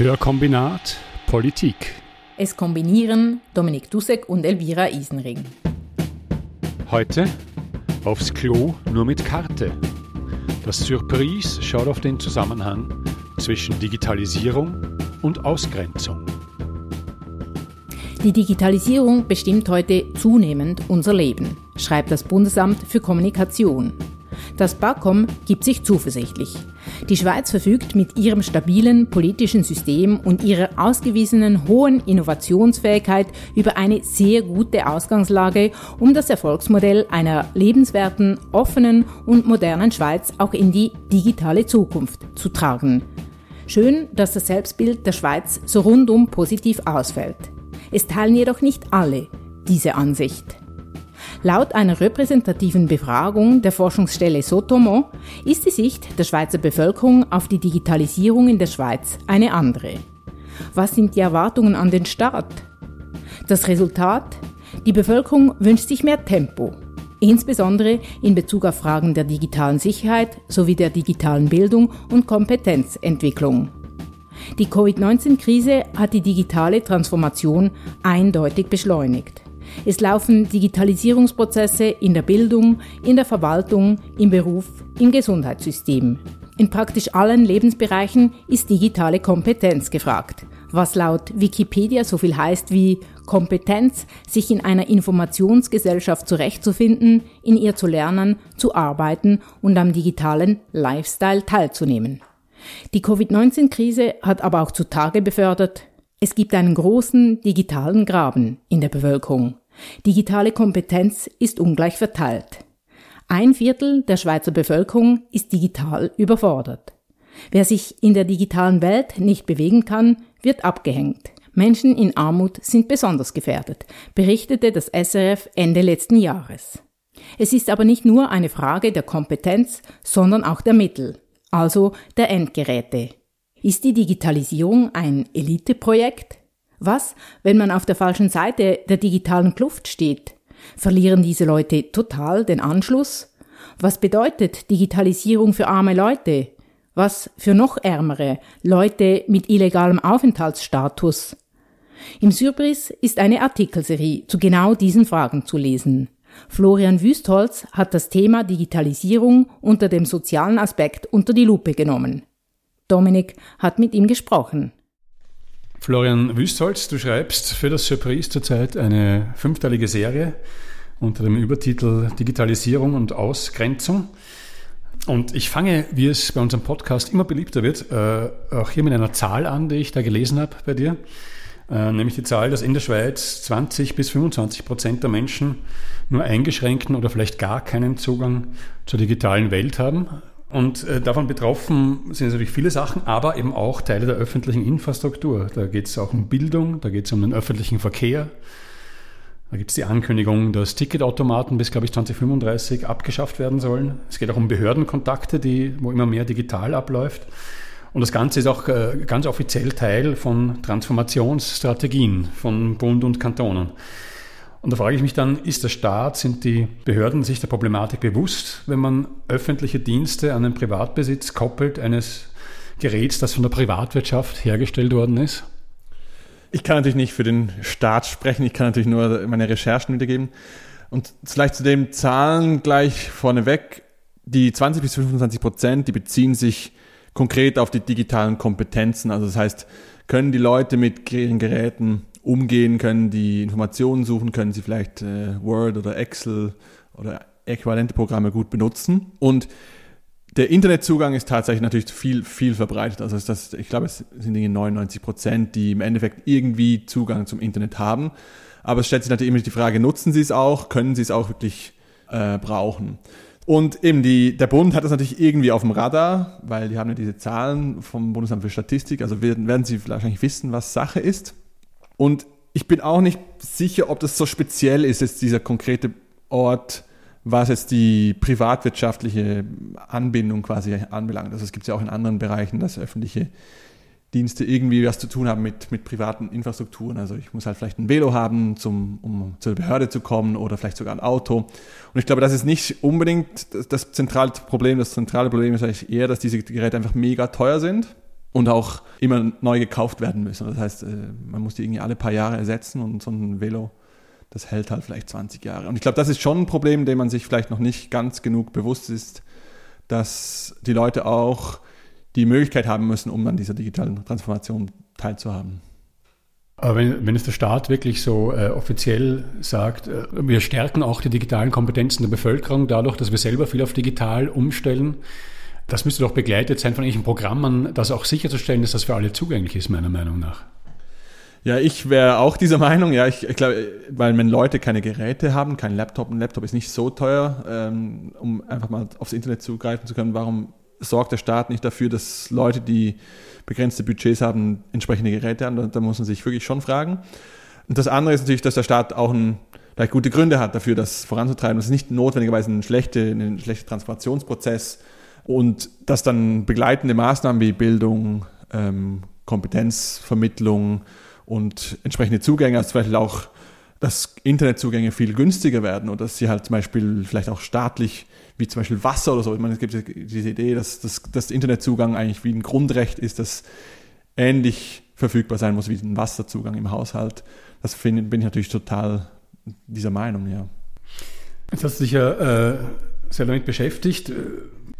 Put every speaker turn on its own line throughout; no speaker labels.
Hörkombinat Politik.
Es kombinieren Dominik Dussek und Elvira Isenring.
Heute aufs Klo nur mit Karte. Das Surprise schaut auf den Zusammenhang zwischen Digitalisierung und Ausgrenzung.
Die Digitalisierung bestimmt heute zunehmend unser Leben, schreibt das Bundesamt für Kommunikation. Das BAKOM gibt sich zuversichtlich. Die Schweiz verfügt mit ihrem stabilen politischen System und ihrer ausgewiesenen hohen Innovationsfähigkeit über eine sehr gute Ausgangslage, um das Erfolgsmodell einer lebenswerten, offenen und modernen Schweiz auch in die digitale Zukunft zu tragen. Schön, dass das Selbstbild der Schweiz so rundum positiv ausfällt. Es teilen jedoch nicht alle diese Ansicht. Laut einer repräsentativen Befragung der Forschungsstelle Sotomo ist die Sicht der Schweizer Bevölkerung auf die Digitalisierung in der Schweiz eine andere. Was sind die Erwartungen an den Staat? Das Resultat? Die Bevölkerung wünscht sich mehr Tempo, insbesondere in Bezug auf Fragen der digitalen Sicherheit sowie der digitalen Bildung und Kompetenzentwicklung. Die Covid-19-Krise hat die digitale Transformation eindeutig beschleunigt. Es laufen Digitalisierungsprozesse in der Bildung, in der Verwaltung, im Beruf, im Gesundheitssystem. In praktisch allen Lebensbereichen ist digitale Kompetenz gefragt, was laut Wikipedia so viel heißt wie Kompetenz, sich in einer Informationsgesellschaft zurechtzufinden, in ihr zu lernen, zu arbeiten und am digitalen Lifestyle teilzunehmen. Die Covid-19-Krise hat aber auch zutage befördert, es gibt einen großen digitalen Graben in der Bevölkerung. Digitale Kompetenz ist ungleich verteilt. Ein Viertel der Schweizer Bevölkerung ist digital überfordert. Wer sich in der digitalen Welt nicht bewegen kann, wird abgehängt. Menschen in Armut sind besonders gefährdet, berichtete das SRF Ende letzten Jahres. Es ist aber nicht nur eine Frage der Kompetenz, sondern auch der Mittel, also der Endgeräte. Ist die Digitalisierung ein Eliteprojekt? Was, wenn man auf der falschen Seite der digitalen Kluft steht? Verlieren diese Leute total den Anschluss? Was bedeutet Digitalisierung für arme Leute? Was für noch ärmere Leute mit illegalem Aufenthaltsstatus? Im Surprise ist eine Artikelserie zu genau diesen Fragen zu lesen. Florian Wüstholz hat das Thema Digitalisierung unter dem sozialen Aspekt unter die Lupe genommen. Dominik hat mit ihm gesprochen.
Florian Wüstholz, du schreibst für das Surprise zurzeit eine fünfteilige Serie unter dem Übertitel Digitalisierung und Ausgrenzung. Und ich fange, wie es bei unserem Podcast immer beliebter wird, äh, auch hier mit einer Zahl an, die ich da gelesen habe bei dir. Äh, nämlich die Zahl, dass in der Schweiz 20 bis 25 Prozent der Menschen nur eingeschränkten oder vielleicht gar keinen Zugang zur digitalen Welt haben. Und äh, davon betroffen sind natürlich viele Sachen, aber eben auch Teile der öffentlichen Infrastruktur. Da geht es auch um Bildung, da geht es um den öffentlichen Verkehr. Da gibt es die Ankündigung, dass Ticketautomaten bis, glaube ich, 2035 abgeschafft werden sollen. Es geht auch um Behördenkontakte, die, wo immer mehr digital abläuft. Und das Ganze ist auch äh, ganz offiziell Teil von Transformationsstrategien von Bund und Kantonen. Und da frage ich mich dann, ist der Staat, sind die Behörden sich der Problematik bewusst, wenn man öffentliche Dienste an den Privatbesitz koppelt eines Geräts, das von der Privatwirtschaft hergestellt worden ist?
Ich kann natürlich nicht für den Staat sprechen, ich kann natürlich nur meine Recherchen wiedergeben. Und vielleicht zu den Zahlen gleich vorneweg. Die 20 bis 25 Prozent, die beziehen sich konkret auf die digitalen Kompetenzen. Also das heißt, können die Leute mit ihren Geräten umgehen, können die Informationen suchen, können sie vielleicht äh, Word oder Excel oder äquivalente Programme gut benutzen. Und der Internetzugang ist tatsächlich natürlich viel, viel verbreitet. Also das, ich glaube, es sind 99 Prozent, die im Endeffekt irgendwie Zugang zum Internet haben. Aber es stellt sich natürlich immer die Frage, nutzen sie es auch? Können sie es auch wirklich äh, brauchen? Und eben die, der Bund hat das natürlich irgendwie auf dem Radar, weil die haben ja diese Zahlen vom Bundesamt für Statistik. Also werden, werden sie wahrscheinlich wissen, was Sache ist. Und ich bin auch nicht sicher, ob das so speziell ist, jetzt dieser konkrete Ort, was jetzt die privatwirtschaftliche Anbindung quasi anbelangt. Also es gibt ja auch in anderen Bereichen, dass öffentliche Dienste irgendwie was zu tun haben mit, mit privaten Infrastrukturen. Also ich muss halt vielleicht ein Velo haben, zum, um zur Behörde zu kommen oder vielleicht sogar ein Auto. Und ich glaube, das ist nicht unbedingt das, das zentrale Problem. Das zentrale Problem ist eigentlich eher, dass diese Geräte einfach mega teuer sind und auch immer neu gekauft werden müssen. Das heißt, äh, man muss die irgendwie alle paar Jahre ersetzen und so ein Velo, das hält halt vielleicht 20 Jahre. Und ich glaube, das ist schon ein Problem, dem man sich vielleicht noch nicht ganz genug bewusst ist, dass die Leute auch die Möglichkeit haben müssen, um an dieser digitalen Transformation teilzuhaben.
Aber wenn, wenn es der Staat wirklich so äh, offiziell sagt, äh, wir stärken auch die digitalen Kompetenzen der Bevölkerung dadurch, dass wir selber viel auf digital umstellen, das müsste doch begleitet sein von irgendwelchen Programmen, das auch sicherzustellen, dass das für alle zugänglich ist, meiner Meinung nach.
Ja, ich wäre auch dieser Meinung, ja, ich, ich glaube, weil wenn Leute keine Geräte haben, kein Laptop, ein Laptop ist nicht so teuer, ähm, um einfach mal aufs Internet zugreifen zu können, warum sorgt der Staat nicht dafür, dass Leute, die begrenzte Budgets haben, entsprechende Geräte haben? Da, da muss man sich wirklich schon fragen. Und das andere ist natürlich, dass der Staat auch ein, vielleicht gute Gründe hat dafür, das voranzutreiben. Das ist nicht notwendigerweise ein schlechter ein schlechter Transformationsprozess und dass dann begleitende Maßnahmen wie Bildung, ähm, Kompetenzvermittlung und entsprechende Zugänge, also zum Beispiel auch, dass Internetzugänge viel günstiger werden oder dass sie halt zum Beispiel vielleicht auch staatlich, wie zum Beispiel Wasser oder so, ich meine, es gibt diese Idee, dass das dass Internetzugang eigentlich wie ein Grundrecht ist, das ähnlich verfügbar sein muss wie ein Wasserzugang im Haushalt. Das find, bin ich natürlich total dieser Meinung, ja.
Jetzt hast du dich ja äh, sehr damit beschäftigt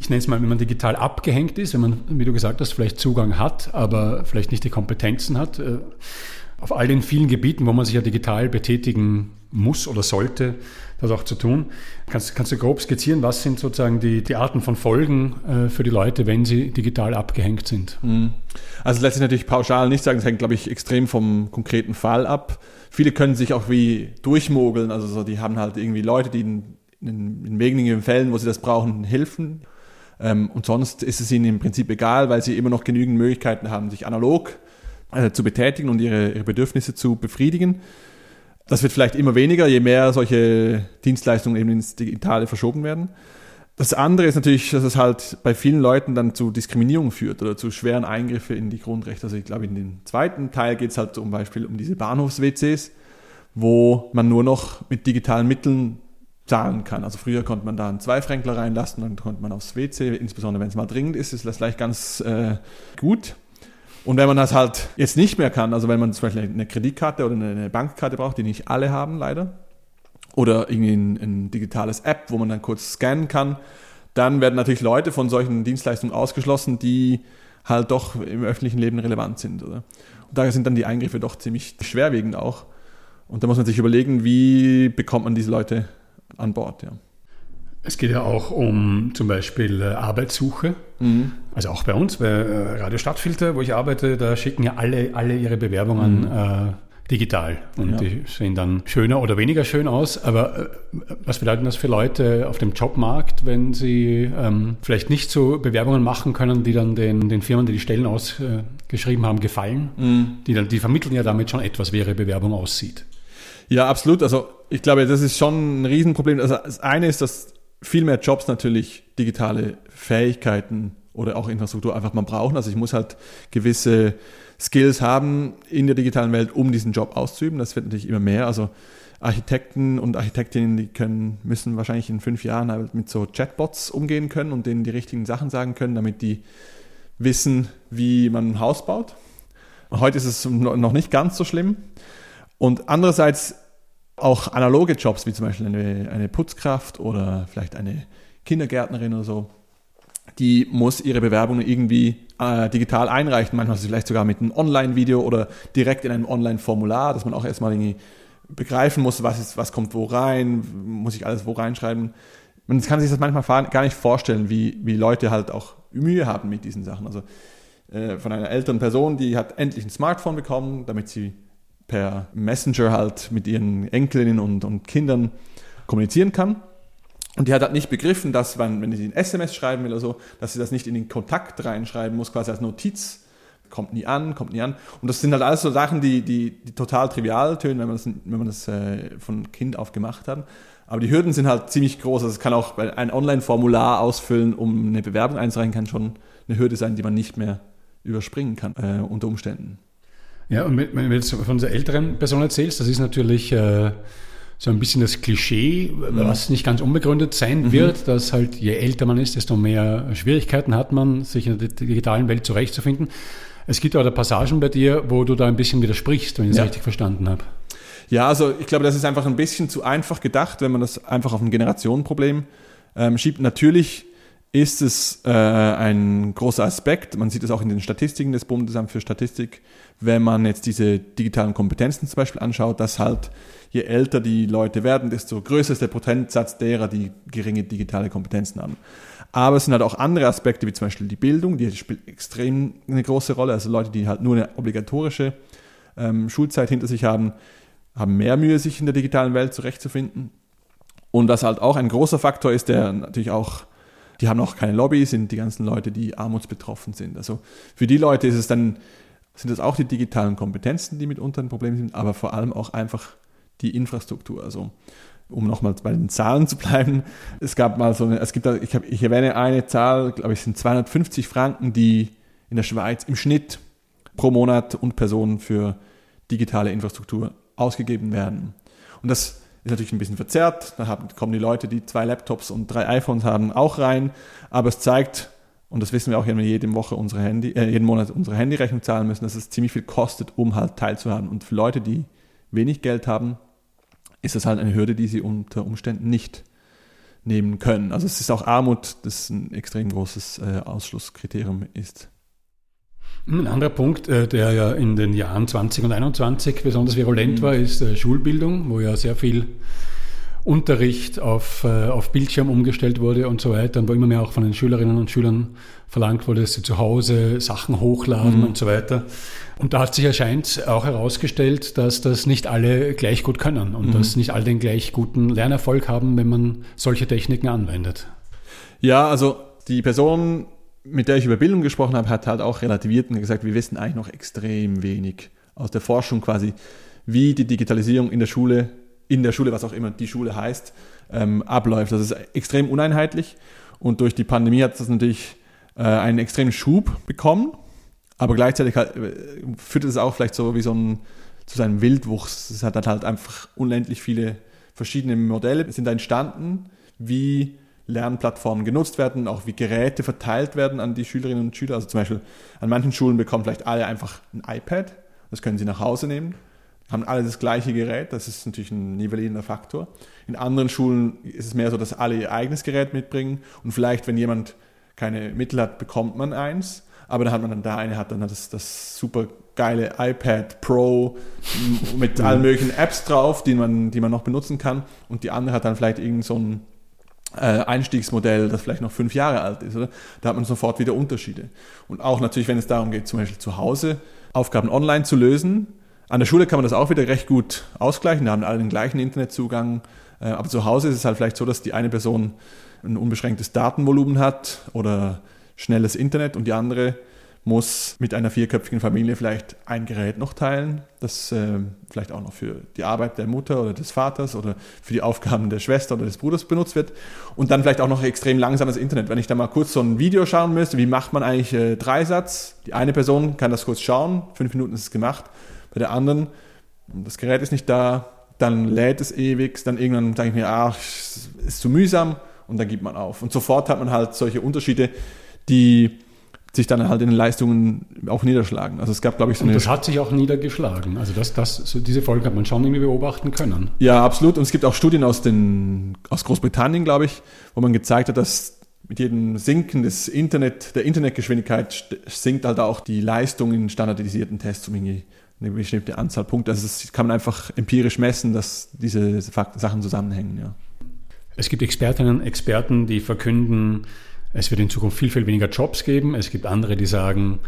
ich nenne es mal, wenn man digital abgehängt ist, wenn man, wie du gesagt hast, vielleicht Zugang hat, aber vielleicht nicht die Kompetenzen hat, äh, auf all den vielen Gebieten, wo man sich ja digital betätigen muss oder sollte, das auch zu tun. Kannst, kannst du grob skizzieren, was sind sozusagen die, die Arten von Folgen äh, für die Leute, wenn sie digital abgehängt sind?
Mhm. Also lässt sich natürlich pauschal nicht sagen, das hängt, glaube ich, extrem vom konkreten Fall ab. Viele können sich auch wie durchmogeln, also so, die haben halt irgendwie Leute, die in, in, in wenigen Fällen, wo sie das brauchen, helfen ähm, und sonst ist es ihnen im Prinzip egal, weil sie immer noch genügend Möglichkeiten haben, sich analog äh, zu betätigen und ihre, ihre Bedürfnisse zu befriedigen. Das wird vielleicht immer weniger, je mehr solche Dienstleistungen eben ins Digitale verschoben werden. Das andere ist natürlich, dass es halt bei vielen Leuten dann zu Diskriminierung führt oder zu schweren Eingriffen in die Grundrechte. Also ich glaube, in den zweiten Teil geht es halt zum Beispiel um diese Bahnhofs-WCs, wo man nur noch mit digitalen Mitteln zahlen kann. Also früher konnte man da einen Zweifränkler reinlassen, dann konnte man aufs WC, insbesondere wenn es mal dringend ist, ist das gleich ganz äh, gut. Und wenn man das halt jetzt nicht mehr kann, also wenn man zum Beispiel eine Kreditkarte oder eine Bankkarte braucht, die nicht alle haben leider, oder irgendwie ein, ein digitales App, wo man dann kurz scannen kann, dann werden natürlich Leute von solchen Dienstleistungen ausgeschlossen, die halt doch im öffentlichen Leben relevant sind. Oder? Und daher sind dann die Eingriffe doch ziemlich schwerwiegend auch. Und da muss man sich überlegen, wie bekommt man diese Leute an Bord. Ja.
Es geht ja auch um zum Beispiel äh, Arbeitssuche. Mhm. Also auch bei uns, bei äh, Radio Stadtfilter, wo ich arbeite, da schicken ja alle, alle ihre Bewerbungen mhm. äh, digital. Und ja. die sehen dann schöner oder weniger schön aus. Aber äh, was bedeutet das für Leute auf dem Jobmarkt, wenn sie ähm, vielleicht nicht so Bewerbungen machen können, die dann den, den Firmen, die die Stellen ausgeschrieben haben, gefallen? Mhm. Die, dann, die vermitteln ja damit schon etwas, wie ihre Bewerbung aussieht.
Ja, absolut. Also ich glaube, das ist schon ein Riesenproblem. Also das eine ist, dass viel mehr Jobs natürlich digitale Fähigkeiten oder auch Infrastruktur einfach mal brauchen. Also ich muss halt gewisse Skills haben in der digitalen Welt, um diesen Job auszuüben. Das wird natürlich immer mehr. Also Architekten und Architektinnen, die können, müssen wahrscheinlich in fünf Jahren halt mit so Chatbots umgehen können und denen die richtigen Sachen sagen können, damit die wissen, wie man ein Haus baut. Heute ist es noch nicht ganz so schlimm. Und andererseits auch analoge Jobs, wie zum Beispiel eine, eine Putzkraft oder vielleicht eine Kindergärtnerin oder so, die muss ihre Bewerbungen irgendwie äh, digital einreichen, manchmal vielleicht sogar mit einem Online-Video oder direkt in einem Online-Formular, dass man auch erstmal irgendwie begreifen muss, was, ist, was kommt wo rein, muss ich alles wo reinschreiben. Man kann sich das manchmal gar nicht vorstellen, wie, wie Leute halt auch Mühe haben mit diesen Sachen. Also äh, von einer älteren Person, die hat endlich ein Smartphone bekommen, damit sie per Messenger halt mit ihren Enkelinnen und, und Kindern kommunizieren kann. Und die hat halt nicht begriffen, dass man, wenn sie ein SMS schreiben will oder so, dass sie das nicht in den Kontakt reinschreiben muss, quasi als Notiz. Kommt nie an, kommt nie an. Und das sind halt alles so Sachen, die, die, die total trivial tönen, wenn man das, wenn man das äh, von Kind auf gemacht hat. Aber die Hürden sind halt ziemlich groß. Also es kann auch ein Online-Formular ausfüllen, um eine Bewerbung einzureichen, kann schon eine Hürde sein, die man nicht mehr überspringen kann äh, unter Umständen.
Ja, und wenn du jetzt von der älteren Person erzählst, das ist natürlich äh, so ein bisschen das Klischee, was nicht ganz unbegründet sein mhm. wird, dass halt je älter man ist, desto mehr Schwierigkeiten hat man, sich in der digitalen Welt zurechtzufinden. Es gibt auch Passagen bei dir, wo du da ein bisschen widersprichst, wenn ich es ja. richtig verstanden habe.
Ja, also ich glaube, das ist einfach ein bisschen zu einfach gedacht, wenn man das einfach auf ein Generationenproblem ähm, schiebt. Natürlich ist es äh, ein großer Aspekt. Man sieht es auch in den Statistiken des Bundesamts für Statistik, wenn man jetzt diese digitalen Kompetenzen zum Beispiel anschaut, dass halt je älter die Leute werden, desto größer ist der Prozentsatz derer, die geringe digitale Kompetenzen haben. Aber es sind halt auch andere Aspekte, wie zum Beispiel die Bildung, die spielt extrem eine große Rolle. Also Leute, die halt nur eine obligatorische ähm, Schulzeit hinter sich haben, haben mehr Mühe, sich in der digitalen Welt zurechtzufinden. Und was halt auch ein großer Faktor ist, der natürlich auch, die haben auch keine Lobby, sind die ganzen Leute, die armutsbetroffen sind. Also für die Leute ist es dann, sind es auch die digitalen Kompetenzen, die mitunter ein Problem sind, aber vor allem auch einfach die Infrastruktur. Also um nochmal bei den Zahlen zu bleiben, es gab mal so eine, es gibt, ich, hab, ich erwähne eine Zahl, glaube ich, sind 250 Franken, die in der Schweiz im Schnitt pro Monat und Person für digitale Infrastruktur ausgegeben werden. Und das ist natürlich ein bisschen verzerrt. Da haben, kommen die Leute, die zwei Laptops und drei iPhones haben, auch rein. Aber es zeigt, und das wissen wir auch, wenn wir jede Woche unsere Handy, äh, jeden Monat unsere Handyrechnung zahlen müssen, dass es ziemlich viel kostet, um halt teilzuhaben. Und für Leute, die wenig Geld haben, ist das halt eine Hürde, die sie unter Umständen nicht nehmen können. Also es ist auch Armut, das ein extrem großes äh, Ausschlusskriterium ist.
Ein anderer Punkt, äh, der ja in den Jahren 20 und 21 besonders virulent mhm. war, ist äh, Schulbildung, wo ja sehr viel Unterricht auf, äh, auf Bildschirm umgestellt wurde und so weiter, und wo immer mehr auch von den Schülerinnen und Schülern verlangt wurde, dass sie zu Hause Sachen hochladen mhm. und so weiter. Und da hat sich erscheint auch herausgestellt, dass das nicht alle gleich gut können und mhm. dass nicht alle den gleich guten Lernerfolg haben, wenn man solche Techniken anwendet.
Ja, also die Person, mit der ich über Bildung gesprochen habe, hat halt auch relativiert und gesagt, wir wissen eigentlich noch extrem wenig aus der Forschung quasi, wie die Digitalisierung in der Schule in der Schule, was auch immer die Schule heißt, ähm, abläuft. Das ist extrem uneinheitlich und durch die Pandemie hat das natürlich äh, einen extremen Schub bekommen, aber gleichzeitig halt, äh, führt es auch vielleicht so wie so ein zu seinem Wildwuchs. Es hat halt einfach unendlich viele verschiedene Modelle sind entstanden, wie Lernplattformen genutzt werden, auch wie Geräte verteilt werden an die Schülerinnen und Schüler. Also zum Beispiel an manchen Schulen bekommen vielleicht alle einfach ein iPad, das können sie nach Hause nehmen. Haben alle das gleiche Gerät, das ist natürlich ein nivellierender Faktor. In anderen Schulen ist es mehr so, dass alle ihr eigenes Gerät mitbringen. Und vielleicht, wenn jemand keine Mittel hat, bekommt man eins, aber dann hat man dann da eine, hat dann das, das super geile iPad Pro mit allen möglichen Apps drauf, die man, die man noch benutzen kann. Und die andere hat dann vielleicht irgend so ein Einstiegsmodell, das vielleicht noch fünf Jahre alt ist. Oder? Da hat man sofort wieder Unterschiede. Und auch natürlich, wenn es darum geht, zum Beispiel zu Hause Aufgaben online zu lösen, an der Schule kann man das auch wieder recht gut ausgleichen, da haben alle den gleichen Internetzugang. Äh, aber zu Hause ist es halt vielleicht so, dass die eine Person ein unbeschränktes Datenvolumen hat oder schnelles Internet und die andere muss mit einer vierköpfigen Familie vielleicht ein Gerät noch teilen, das äh, vielleicht auch noch für die Arbeit der Mutter oder des Vaters oder für die Aufgaben der Schwester oder des Bruders benutzt wird und dann vielleicht auch noch extrem langsames Internet. Wenn ich da mal kurz so ein Video schauen müsste, wie macht man eigentlich äh, Dreisatz? Die eine Person kann das kurz schauen, fünf Minuten ist es gemacht bei der anderen, das Gerät ist nicht da, dann lädt es ewig, dann irgendwann sage ich mir, ach, ist zu mühsam und dann gibt man auf. Und sofort hat man halt solche Unterschiede, die sich dann halt in den Leistungen auch niederschlagen. Also es gab, glaube ich, so
eine. Und das hat sich auch niedergeschlagen. Also das, das, so diese Folge hat man schon irgendwie beobachten können.
Ja, absolut. Und es gibt auch Studien aus, den, aus Großbritannien, glaube ich, wo man gezeigt hat, dass mit jedem Sinken des Internet, der Internetgeschwindigkeit sinkt halt auch die Leistung in standardisierten Tests um irgendwie eine bestimmte Anzahl Punkte. Also das kann man einfach empirisch messen, dass diese Sachen zusammenhängen. Ja.
Es gibt Expertinnen und Experten, die verkünden, es wird in Zukunft viel, viel weniger Jobs geben. Es gibt andere, die sagen,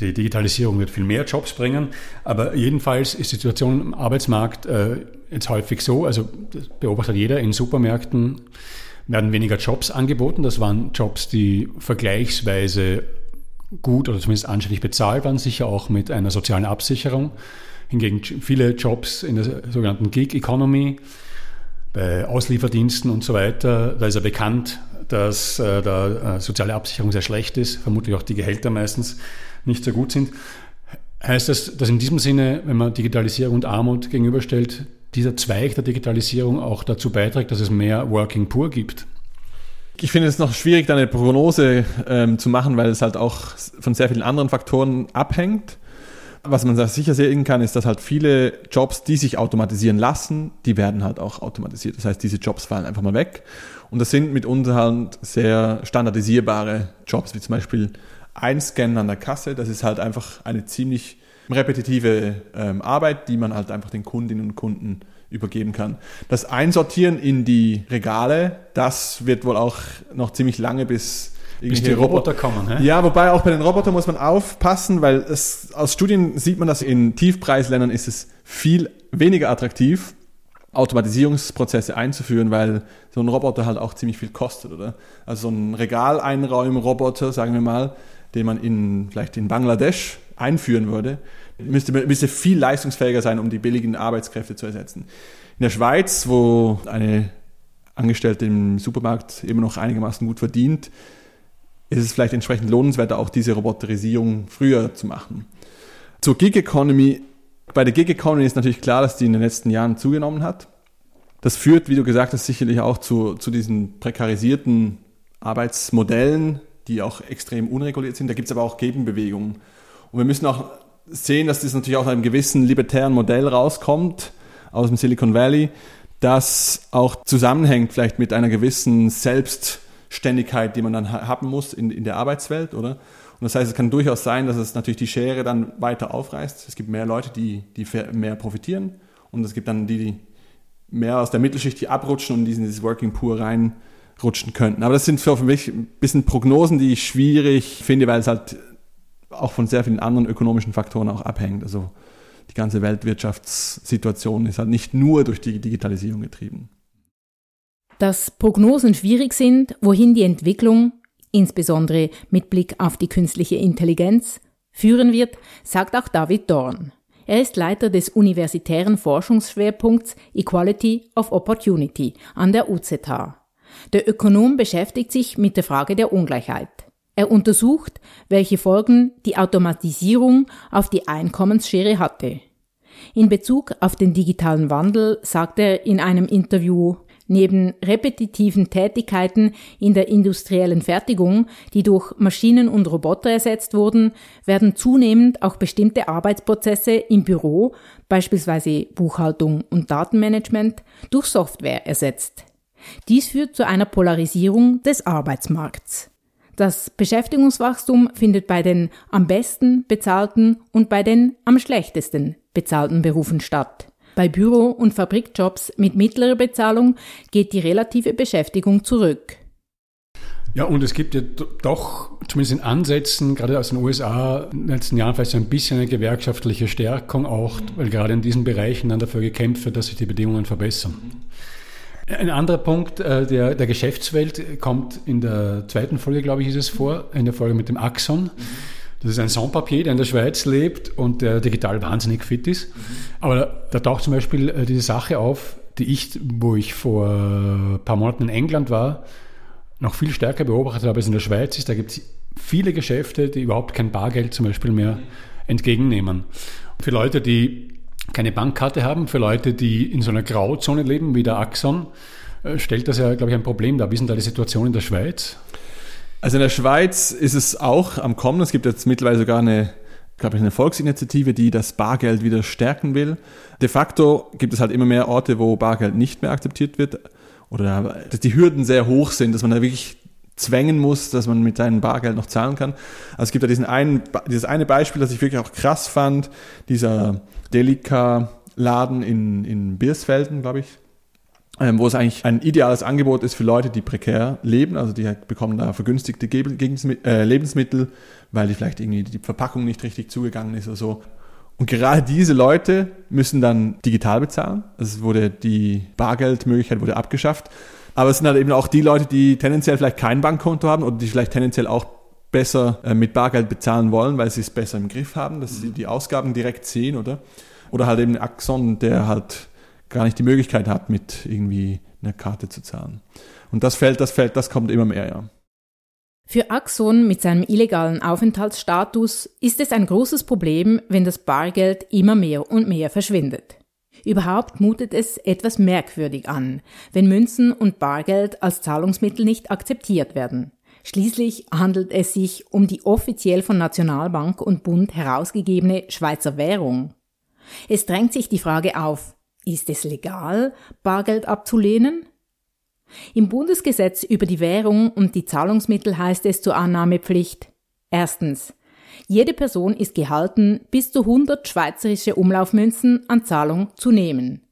die Digitalisierung wird viel mehr Jobs bringen. Aber jedenfalls ist die Situation im Arbeitsmarkt äh, jetzt häufig so, also das beobachtet jeder, in Supermärkten werden weniger Jobs angeboten. Das waren Jobs, die vergleichsweise gut oder zumindest anständig bezahlt waren, sicher auch mit einer sozialen Absicherung. Hingegen viele Jobs in der sogenannten Gig Economy, bei Auslieferdiensten und so weiter, da ist ja bekannt, dass äh, da äh, soziale Absicherung sehr schlecht ist, vermutlich auch die Gehälter meistens nicht so gut sind. Heißt das, dass in diesem Sinne, wenn man Digitalisierung und Armut gegenüberstellt, dieser Zweig der Digitalisierung auch dazu beiträgt, dass es mehr Working Poor gibt?
Ich finde es noch schwierig, da eine Prognose ähm, zu machen, weil es halt auch von sehr vielen anderen Faktoren abhängt. Was man sicher sehen kann, ist, dass halt viele Jobs, die sich automatisieren lassen, die werden halt auch automatisiert. Das heißt, diese Jobs fallen einfach mal weg. Und das sind mitunter halt sehr standardisierbare Jobs, wie zum Beispiel Einscannen an der Kasse. Das ist halt einfach eine ziemlich repetitive ähm, Arbeit, die man halt einfach den Kundinnen und Kunden übergeben kann. Das Einsortieren in die Regale, das wird wohl auch noch ziemlich lange bis
bis die Roboter kommen.
Hä? Ja, wobei auch bei den Robotern muss man aufpassen, weil es, aus Studien sieht man, dass in Tiefpreisländern ist es viel weniger attraktiv, Automatisierungsprozesse einzuführen, weil so ein Roboter halt auch ziemlich viel kostet, oder? Also so ein Regaleinräumen-Roboter, sagen wir mal, den man in, vielleicht in Bangladesch einführen würde, müsste, müsste viel leistungsfähiger sein, um die billigen Arbeitskräfte zu ersetzen. In der Schweiz, wo eine Angestellte im Supermarkt immer noch einigermaßen gut verdient, ist es vielleicht entsprechend lohnenswerter, auch diese Roboterisierung früher zu machen. Zur Gig Economy. Bei der Gig Economy ist natürlich klar, dass die in den letzten Jahren zugenommen hat. Das führt, wie du gesagt hast, sicherlich auch zu, zu diesen prekarisierten Arbeitsmodellen, die auch extrem unreguliert sind. Da gibt es aber auch Gegenbewegungen. Und wir müssen auch sehen, dass das natürlich aus einem gewissen libertären Modell rauskommt, aus dem Silicon Valley, das auch zusammenhängt vielleicht mit einer gewissen Selbstständigkeit, die man dann haben muss in, in der Arbeitswelt, oder? Und das heißt, es kann durchaus sein, dass es natürlich die Schere dann weiter aufreißt. Es gibt mehr Leute, die, die mehr profitieren und es gibt dann die, die mehr aus der Mittelschicht, die abrutschen und in dieses Working Poor reinrutschen könnten. Aber das sind für mich ein bisschen Prognosen, die ich schwierig finde, weil es halt auch von sehr vielen anderen ökonomischen Faktoren auch abhängt. Also die ganze Weltwirtschaftssituation ist halt nicht nur durch die Digitalisierung getrieben.
Dass Prognosen schwierig sind, wohin die Entwicklung, insbesondere mit Blick auf die künstliche Intelligenz, führen wird, sagt auch David Dorn. Er ist Leiter des universitären Forschungsschwerpunkts Equality of Opportunity an der UZH. Der Ökonom beschäftigt sich mit der Frage der Ungleichheit. Er untersucht, welche Folgen die Automatisierung auf die Einkommensschere hatte. In Bezug auf den digitalen Wandel sagt er in einem Interview, neben repetitiven Tätigkeiten in der industriellen Fertigung, die durch Maschinen und Roboter ersetzt wurden, werden zunehmend auch bestimmte Arbeitsprozesse im Büro, beispielsweise Buchhaltung und Datenmanagement, durch Software ersetzt. Dies führt zu einer Polarisierung des Arbeitsmarkts. Das Beschäftigungswachstum findet bei den am besten bezahlten und bei den am schlechtesten bezahlten Berufen statt. Bei Büro- und Fabrikjobs mit mittlerer Bezahlung geht die relative Beschäftigung zurück.
Ja, und es gibt ja doch, zumindest in Ansätzen, gerade aus den USA, in den letzten Jahren vielleicht so ein bisschen eine gewerkschaftliche Stärkung auch, weil gerade in diesen Bereichen dann dafür gekämpft wird, dass sich die Bedingungen verbessern. Ein anderer Punkt äh, der, der Geschäftswelt kommt in der zweiten Folge, glaube ich, ist es vor, in der Folge mit dem Axon. Das ist ein Sans-Papier, der in der Schweiz lebt und der digital wahnsinnig fit ist. Aber da, taucht zum Beispiel äh, diese Sache auf, die ich, wo ich vor ein paar Monaten in England war, noch viel stärker beobachtet habe als in der Schweiz ist. Da gibt es viele Geschäfte, die überhaupt kein Bargeld zum Beispiel mehr entgegennehmen. Für Leute, die keine Bankkarte haben, für Leute, die in so einer Grauzone leben, wie der Axon, äh, stellt das ja, glaube ich, ein Problem dar. Wie ist denn da die Situation in der Schweiz?
Also in der Schweiz ist es auch am Kommen. Es gibt jetzt mittlerweile sogar eine, glaube ich, eine Volksinitiative, die das Bargeld wieder stärken will. De facto gibt es halt immer mehr Orte, wo Bargeld nicht mehr akzeptiert wird oder dass die Hürden sehr hoch sind, dass man da wirklich zwängen muss, dass man mit seinem Bargeld noch zahlen kann. Also es gibt ja diesen einen, dieses eine Beispiel, das ich wirklich auch krass fand, dieser Delica-Laden in, in Biersfelden, glaube ich, ähm, wo es eigentlich ein ideales Angebot ist für Leute, die prekär leben, also die halt bekommen da vergünstigte äh, Lebensmittel, weil die vielleicht irgendwie die Verpackung nicht richtig zugegangen ist oder so. Und gerade diese Leute müssen dann digital bezahlen. Also wurde die Bargeldmöglichkeit wurde abgeschafft. Aber es sind halt eben auch die Leute, die tendenziell vielleicht kein Bankkonto haben oder die vielleicht tendenziell auch besser äh, mit Bargeld bezahlen wollen, weil sie es besser im Griff haben, dass sie die Ausgaben direkt sehen, oder? Oder halt eben Axon, der halt gar nicht die Möglichkeit hat, mit irgendwie einer Karte zu zahlen. Und das fällt, das fällt, das kommt immer mehr, ja.
Für Axon mit seinem illegalen Aufenthaltsstatus ist es ein großes Problem, wenn das Bargeld immer mehr und mehr verschwindet. Überhaupt mutet es etwas merkwürdig an, wenn Münzen und Bargeld als Zahlungsmittel nicht akzeptiert werden. Schließlich handelt es sich um die offiziell von Nationalbank und Bund herausgegebene Schweizer Währung. Es drängt sich die Frage auf, ist es legal, Bargeld abzulehnen? Im Bundesgesetz über die Währung und die Zahlungsmittel heißt es zur Annahmepflicht. Erstens. Jede Person ist gehalten, bis zu 100 schweizerische Umlaufmünzen an Zahlung zu nehmen.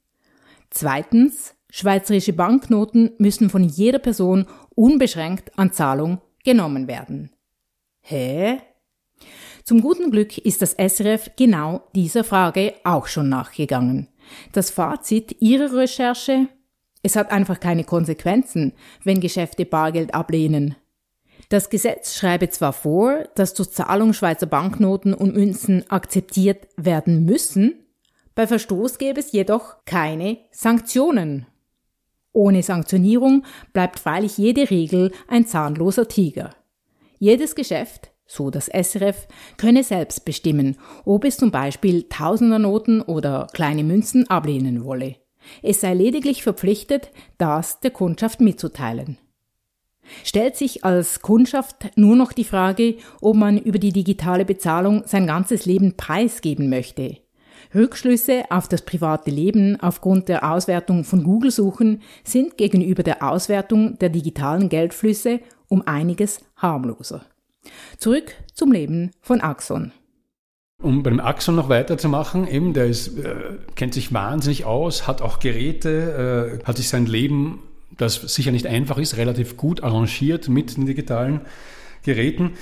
Zweitens. Schweizerische Banknoten müssen von jeder Person unbeschränkt an Zahlung genommen werden. Hä? Zum guten Glück ist das SRF genau dieser Frage auch schon nachgegangen. Das Fazit ihrer Recherche? Es hat einfach keine Konsequenzen, wenn Geschäfte Bargeld ablehnen. Das Gesetz schreibe zwar vor, dass zur Zahlung Schweizer Banknoten und Münzen akzeptiert werden müssen, bei Verstoß gäbe es jedoch keine Sanktionen. Ohne Sanktionierung bleibt freilich jede Regel ein zahnloser Tiger. Jedes Geschäft, so das SRF, könne selbst bestimmen, ob es zum Beispiel Tausendernoten oder kleine Münzen ablehnen wolle. Es sei lediglich verpflichtet, das der Kundschaft mitzuteilen. Stellt sich als Kundschaft nur noch die Frage, ob man über die digitale Bezahlung sein ganzes Leben preisgeben möchte. Rückschlüsse auf das private Leben aufgrund der Auswertung von Google-Suchen sind gegenüber der Auswertung der digitalen Geldflüsse um einiges harmloser. Zurück zum Leben von Axon.
Um beim Axon noch weiterzumachen, eben, der ist, äh, kennt sich wahnsinnig aus, hat auch Geräte, äh, hat sich sein Leben, das sicher nicht einfach ist, relativ gut arrangiert mit den digitalen Geräten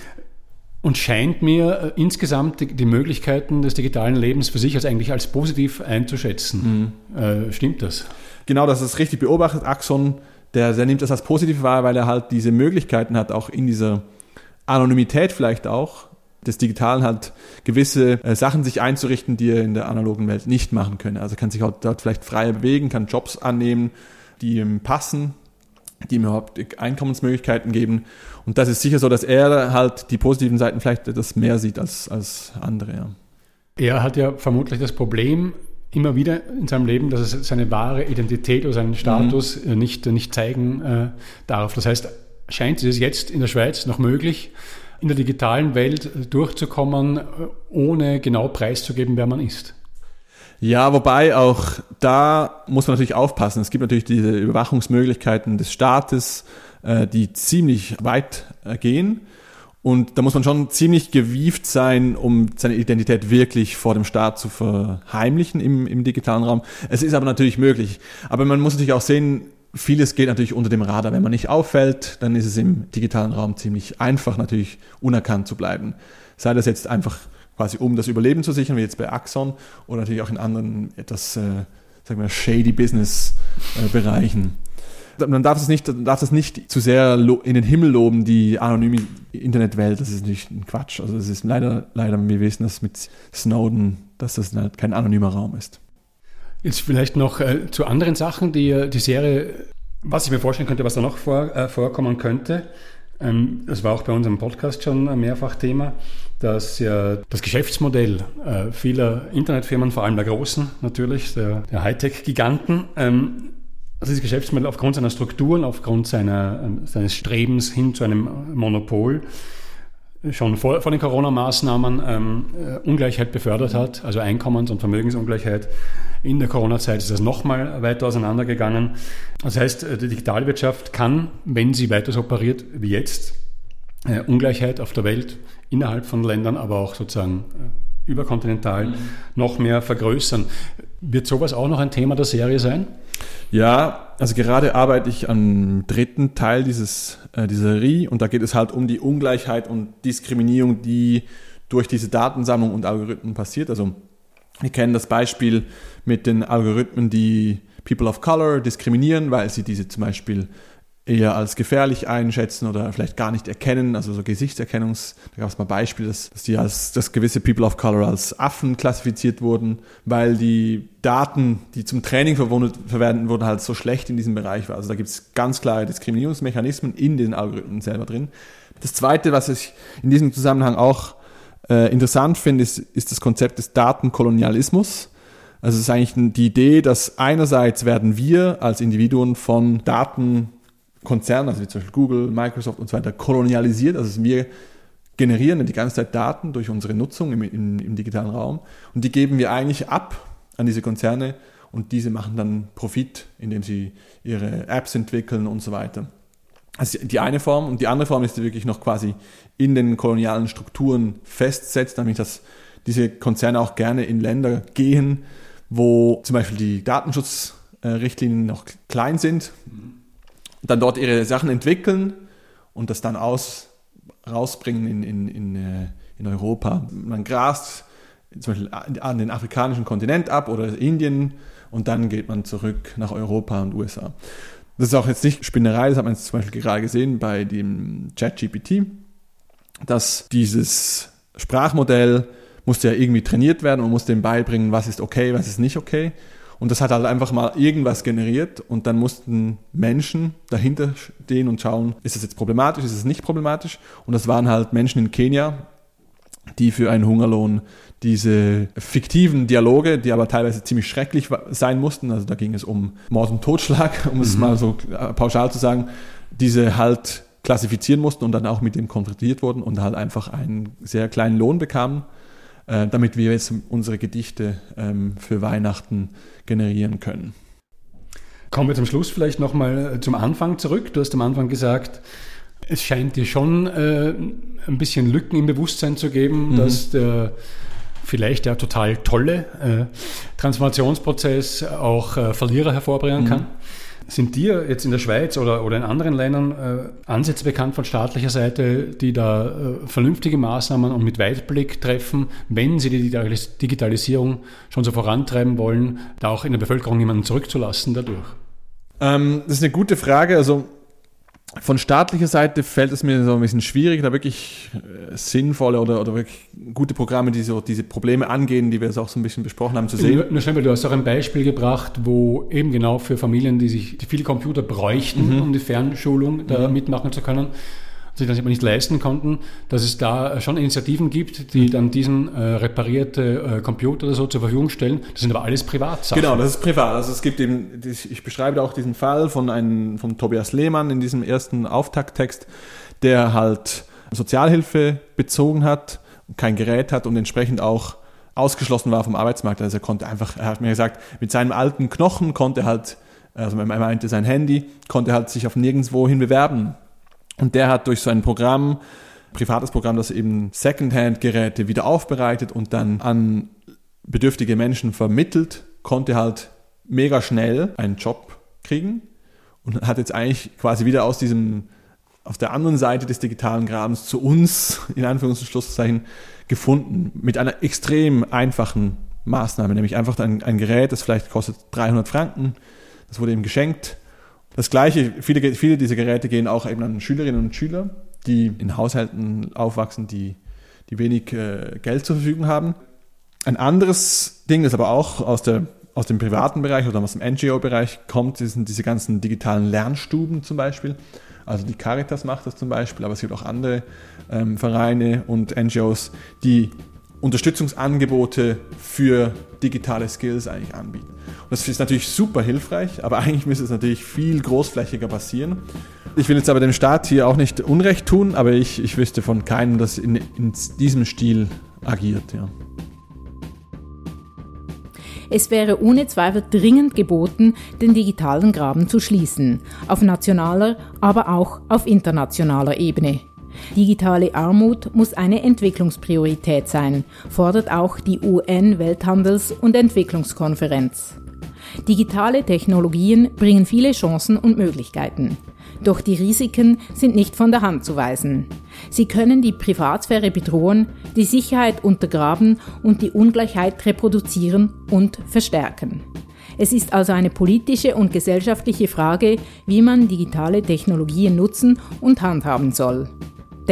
und scheint mir äh, insgesamt die, die, Möglichkeiten des digitalen Lebens für sich als eigentlich als positiv einzuschätzen. Mhm. Äh, stimmt das?
Genau, das ist richtig beobachtet. Axon, der, der nimmt das als positiv wahr, weil er halt diese Möglichkeiten hat, auch in dieser Anonymität vielleicht auch des Digitalen halt gewisse äh, Sachen sich einzurichten, die er in der analogen Welt nicht machen könne. Also kann sich halt dort vielleicht freier bewegen, kann Jobs annehmen, die ihm passen, die ihm überhaupt Einkommensmöglichkeiten geben und das ist sicher so, dass er halt die positiven Seiten vielleicht etwas mehr sieht als, als andere. Ja.
Er hat ja vermutlich das Problem immer wieder in seinem Leben, dass er seine wahre Identität oder seinen Status mhm. nicht, nicht zeigen äh, darf. Das heißt, scheint es jetzt in der Schweiz noch möglich, in der digitalen Welt durchzukommen, ohne genau preiszugeben, wer man ist.
Ja, wobei auch da muss man natürlich aufpassen. Es gibt natürlich diese Überwachungsmöglichkeiten des Staates, äh, die ziemlich weit äh, gehen. Und da muss man schon ziemlich gewieft sein, um seine Identität wirklich vor dem Staat zu verheimlichen im, im digitalen Raum. Es ist aber natürlich möglich. Aber man muss natürlich auch sehen, vieles geht natürlich unter dem Radar. Wenn man nicht auffällt, dann ist es im digitalen Raum ziemlich einfach, natürlich unerkannt zu bleiben. Sei das jetzt einfach quasi, um das Überleben zu sichern, wie jetzt bei Axon, oder natürlich auch in anderen etwas, äh, sagen wir, shady Business-Bereichen. Äh, man darf es nicht, darf es nicht zu sehr in den Himmel loben, die anonyme Internetwelt. Das ist nicht ein Quatsch. Also es ist leider, leider, wir wissen das mit Snowden, dass das halt kein anonymer Raum ist.
Jetzt vielleicht noch äh, zu anderen Sachen, die äh, die Serie, was ich mir vorstellen könnte, was da noch vor, äh, vorkommen könnte. Ähm, das war auch bei unserem Podcast schon mehrfach Thema, dass ja das Geschäftsmodell äh, vieler Internetfirmen, vor allem der großen natürlich, der, der Hightech-Giganten, ähm, also dieses Geschäftsmodell aufgrund seiner Strukturen, aufgrund seiner, ähm, seines Strebens hin zu einem Monopol schon vor, vor den Corona-Maßnahmen ähm, äh, Ungleichheit befördert hat, also Einkommens- und Vermögensungleichheit. In der Corona-Zeit ist das nochmal weiter auseinandergegangen. Das heißt, äh, die Digitalwirtschaft kann, wenn sie weiter so operiert wie jetzt, äh, Ungleichheit auf der Welt, innerhalb von Ländern, aber auch sozusagen äh, überkontinental mhm. noch mehr vergrößern. Wird sowas auch noch ein Thema der Serie sein?
Ja, also gerade arbeite ich am dritten Teil dieses, äh, dieser Serie und da geht es halt um die Ungleichheit und Diskriminierung, die durch diese Datensammlung und Algorithmen passiert. Also wir kennen das Beispiel mit den Algorithmen, die People of Color diskriminieren, weil sie diese zum Beispiel eher als gefährlich einschätzen oder vielleicht gar nicht erkennen, also so Gesichtserkennungs, da gab es mal Beispiele, dass, dass die als, dass gewisse People of Color als Affen klassifiziert wurden, weil die Daten, die zum Training verwendet wurden, halt so schlecht in diesem Bereich waren. Also da gibt es ganz klare Diskriminierungsmechanismen in den Algorithmen selber drin. Das zweite, was ich in diesem Zusammenhang auch äh, interessant finde, ist, ist das Konzept des Datenkolonialismus. Also es ist eigentlich die Idee, dass einerseits werden wir als Individuen von Datenkonzernen, also wie zum Beispiel Google, Microsoft und so weiter, kolonialisiert. Also wir generieren die ganze Zeit Daten durch unsere Nutzung im, im, im digitalen Raum und die geben wir eigentlich ab an diese Konzerne und diese machen dann Profit, indem sie ihre Apps entwickeln und so weiter. Also die eine Form und die andere Form ist, die wirklich noch quasi in den kolonialen Strukturen festsetzt, nämlich dass diese Konzerne auch gerne in Länder gehen, wo zum Beispiel die Datenschutzrichtlinien noch klein sind, dann dort ihre Sachen entwickeln und das dann aus, rausbringen in, in, in, äh, in Europa. Man grast zum Beispiel an den afrikanischen Kontinent ab oder Indien und dann geht man zurück nach Europa und USA. Das ist auch jetzt nicht Spinnerei, das hat man jetzt zum Beispiel gerade gesehen bei dem ChatGPT, dass dieses Sprachmodell musste ja irgendwie trainiert werden und musste dem beibringen, was ist okay, was ist nicht okay. Und das hat halt einfach mal irgendwas generiert und dann mussten Menschen dahinter stehen und schauen, ist das jetzt problematisch, ist es nicht problematisch. Und das waren halt Menschen in Kenia, die für einen Hungerlohn diese fiktiven Dialoge, die aber teilweise ziemlich schrecklich sein mussten, also da ging es um Mord und Totschlag, um es mhm. mal so äh, pauschal zu sagen, diese halt klassifizieren mussten und dann auch mit dem konfrontiert wurden und halt einfach einen sehr kleinen Lohn bekamen äh, damit wir jetzt unsere Gedichte ähm, für Weihnachten generieren können.
Kommen wir zum Schluss vielleicht nochmal äh, zum Anfang zurück. Du hast am Anfang gesagt, es scheint dir schon äh, ein bisschen Lücken im Bewusstsein zu geben, mhm. dass der vielleicht der total tolle äh, Transformationsprozess auch äh, Verlierer hervorbringen mhm. kann. Sind dir jetzt in der Schweiz oder, oder in anderen Ländern äh, Ansätze bekannt von staatlicher Seite, die da äh, vernünftige Maßnahmen und mit Weitblick treffen, wenn sie die Digitalisierung schon so vorantreiben wollen, da auch in der Bevölkerung jemanden zurückzulassen dadurch?
Ähm, das ist eine gute Frage. Also von staatlicher Seite fällt es mir so ein bisschen schwierig, da wirklich äh, sinnvolle oder, oder wirklich gute Programme, die so diese Probleme angehen, die wir jetzt auch so ein bisschen besprochen haben, zu sehen.
Nur schnell, du hast auch ein Beispiel gebracht, wo eben genau für Familien, die sich die viele Computer bräuchten, mhm. um die Fernschulung da mhm. mitmachen zu können, sich das aber nicht leisten konnten, dass es da schon Initiativen gibt, die dann diesen äh, reparierte äh, Computer oder so zur Verfügung stellen. Das sind aber alles Privatsachen.
Genau, das ist privat. Also es gibt eben, ich beschreibe auch diesen Fall von einem, von Tobias Lehmann in diesem ersten Auftakttext, der halt Sozialhilfe bezogen hat, kein Gerät hat und entsprechend auch ausgeschlossen war vom Arbeitsmarkt. Also er konnte einfach, er hat mir gesagt, mit seinem alten Knochen konnte er halt, also er meinte sein Handy, konnte halt sich auf nirgendwo hin bewerben und der hat durch so ein Programm, privates Programm, das eben Secondhand-Geräte wieder aufbereitet und dann an bedürftige Menschen vermittelt, konnte halt mega schnell einen Job kriegen und hat jetzt eigentlich quasi wieder aus diesem, auf der anderen Seite des digitalen Grabens zu uns, in Anführungs- und Schlusszeichen, gefunden. Mit einer extrem einfachen Maßnahme, nämlich einfach ein, ein Gerät, das vielleicht kostet 300 Franken. Das wurde ihm geschenkt das gleiche, viele, viele dieser Geräte gehen auch eben an Schülerinnen und Schüler, die in Haushalten aufwachsen, die, die wenig äh, Geld zur Verfügung haben. Ein anderes Ding, das aber auch aus, der, aus dem privaten Bereich oder aus dem NGO-Bereich kommt, sind diese ganzen digitalen Lernstuben zum Beispiel. Also die Caritas macht das zum Beispiel, aber es gibt auch andere ähm, Vereine und NGOs, die Unterstützungsangebote für digitale Skills eigentlich anbieten. Und das ist natürlich super hilfreich, aber eigentlich müsste es natürlich viel großflächiger passieren. Ich will jetzt aber dem Staat hier auch nicht Unrecht tun, aber ich, ich wüsste von keinem, das in, in diesem Stil agiert. Ja.
Es wäre ohne Zweifel dringend geboten, den digitalen Graben zu schließen, auf nationaler, aber auch auf internationaler Ebene. Digitale Armut muss eine Entwicklungspriorität sein, fordert auch die UN-Welthandels- und Entwicklungskonferenz. Digitale Technologien bringen viele Chancen und Möglichkeiten. Doch die Risiken sind nicht von der Hand zu weisen. Sie können die Privatsphäre bedrohen, die Sicherheit untergraben und die Ungleichheit reproduzieren und verstärken. Es ist also eine politische und gesellschaftliche Frage, wie man digitale Technologien nutzen und handhaben soll.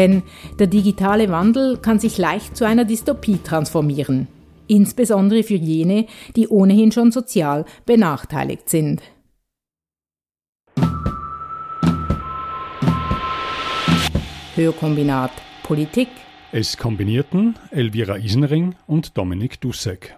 Denn der digitale Wandel kann sich leicht zu einer Dystopie transformieren, insbesondere für jene, die ohnehin schon sozial benachteiligt sind. Hörkombinat Politik.
Es kombinierten Elvira Isenring und Dominik Dussek.